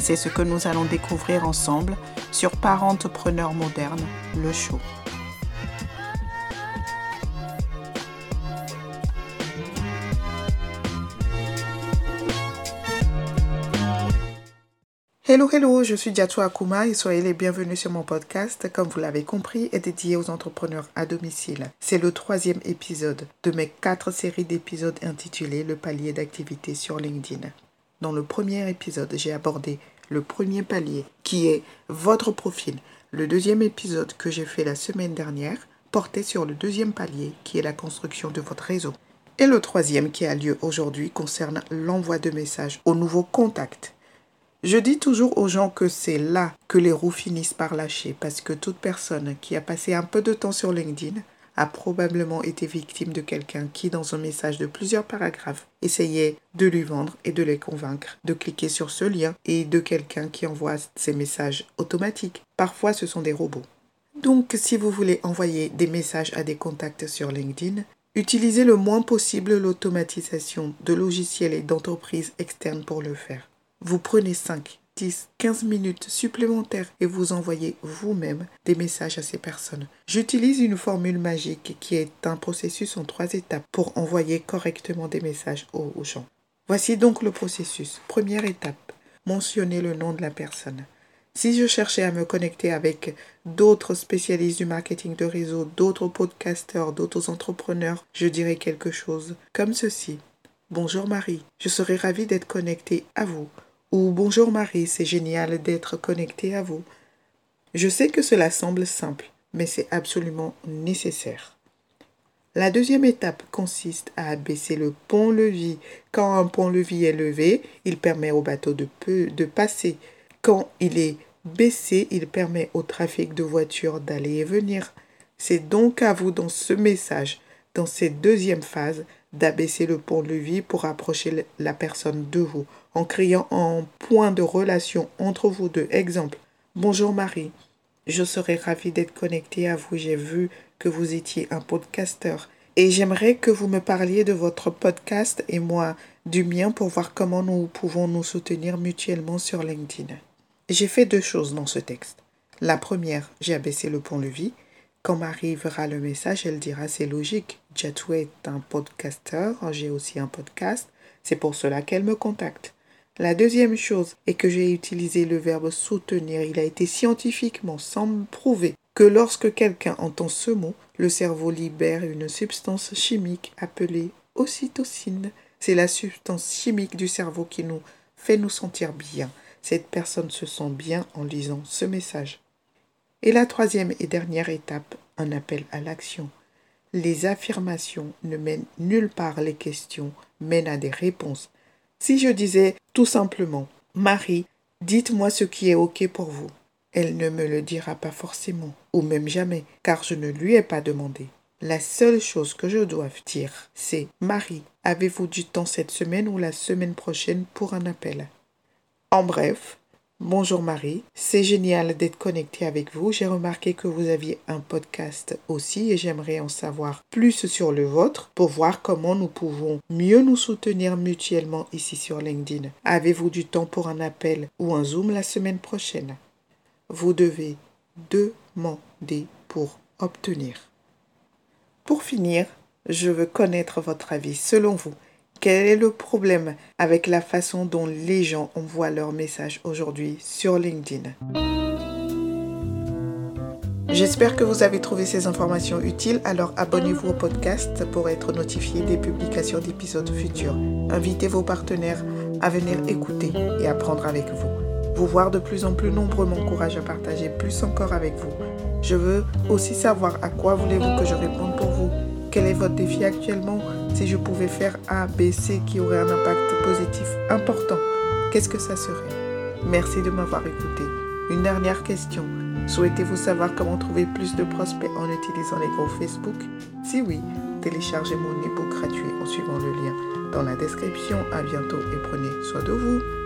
C'est ce que nous allons découvrir ensemble sur Parentepreneur moderne, le show. Hello, hello, je suis Diatou Akuma et soyez les bienvenus sur mon podcast, comme vous l'avez compris, est dédié aux entrepreneurs à domicile. C'est le troisième épisode de mes quatre séries d'épisodes intitulés Le palier d'activité sur LinkedIn. Dans le premier épisode, j'ai abordé le premier palier qui est votre profil. Le deuxième épisode que j'ai fait la semaine dernière portait sur le deuxième palier qui est la construction de votre réseau. Et le troisième qui a lieu aujourd'hui concerne l'envoi de messages aux nouveaux contacts. Je dis toujours aux gens que c'est là que les roues finissent par lâcher parce que toute personne qui a passé un peu de temps sur LinkedIn a probablement été victime de quelqu'un qui, dans un message de plusieurs paragraphes, essayait de lui vendre et de les convaincre de cliquer sur ce lien et de quelqu'un qui envoie ces messages automatiques. Parfois, ce sont des robots. Donc, si vous voulez envoyer des messages à des contacts sur LinkedIn, utilisez le moins possible l'automatisation de logiciels et d'entreprises externes pour le faire. Vous prenez 5, 10, 15 minutes supplémentaires et vous envoyez vous-même des messages à ces personnes. J'utilise une formule magique qui est un processus en trois étapes pour envoyer correctement des messages aux gens. Voici donc le processus. Première étape, mentionner le nom de la personne. Si je cherchais à me connecter avec d'autres spécialistes du marketing de réseau, d'autres podcasteurs, d'autres entrepreneurs, je dirais quelque chose comme ceci. Bonjour Marie, je serais ravie d'être connectée à vous ou Bonjour Marie, c'est génial d'être connecté à vous. Je sais que cela semble simple, mais c'est absolument nécessaire. La deuxième étape consiste à abaisser le pont-levis. Quand un pont-levis est levé, il permet au bateau de, de passer. Quand il est baissé, il permet au trafic de voitures d'aller et venir. C'est donc à vous dans ce message, dans cette deuxième phase, d'abaisser le pont-levis pour approcher la personne de vous en créant un point de relation entre vous deux. Exemple, bonjour Marie, je serais ravie d'être connectée à vous. J'ai vu que vous étiez un podcasteur et j'aimerais que vous me parliez de votre podcast et moi du mien pour voir comment nous pouvons nous soutenir mutuellement sur LinkedIn. J'ai fait deux choses dans ce texte. La première, j'ai abaissé le pont-levis. Quand Marie verra le message, elle dira c'est logique. Jatou est un podcasteur, j'ai aussi un podcast. C'est pour cela qu'elle me contacte. La deuxième chose est que j'ai utilisé le verbe soutenir. Il a été scientifiquement semble prouvé que lorsque quelqu'un entend ce mot, le cerveau libère une substance chimique appelée ocytocine. C'est la substance chimique du cerveau qui nous fait nous sentir bien. Cette personne se sent bien en lisant ce message. Et la troisième et dernière étape, un appel à l'action. Les affirmations ne mènent nulle part les questions, mènent à des réponses. Si je disais tout simplement, Marie, dites-moi ce qui est OK pour vous, elle ne me le dira pas forcément, ou même jamais, car je ne lui ai pas demandé. La seule chose que je dois dire, c'est Marie, avez-vous du temps cette semaine ou la semaine prochaine pour un appel? En bref, Bonjour Marie, c'est génial d'être connecté avec vous. J'ai remarqué que vous aviez un podcast aussi et j'aimerais en savoir plus sur le vôtre pour voir comment nous pouvons mieux nous soutenir mutuellement ici sur LinkedIn. Avez-vous du temps pour un appel ou un Zoom la semaine prochaine? Vous devez demander pour obtenir. Pour finir, je veux connaître votre avis selon vous. Quel est le problème avec la façon dont les gens envoient leurs messages aujourd'hui sur LinkedIn? J'espère que vous avez trouvé ces informations utiles, alors abonnez-vous au podcast pour être notifié des publications d'épisodes futurs. Invitez vos partenaires à venir écouter et apprendre avec vous. Vous voir de plus en plus nombreux m'encourage à partager plus encore avec vous. Je veux aussi savoir à quoi voulez-vous que je réponde pour vous quel est votre défi actuellement Si je pouvais faire A, B, C qui aurait un impact positif important, qu'est-ce que ça serait? Merci de m'avoir écouté. Une dernière question. Souhaitez-vous savoir comment trouver plus de prospects en utilisant les groupes Facebook? Si oui, téléchargez mon ebook gratuit en suivant le lien dans la description. À bientôt et prenez soin de vous.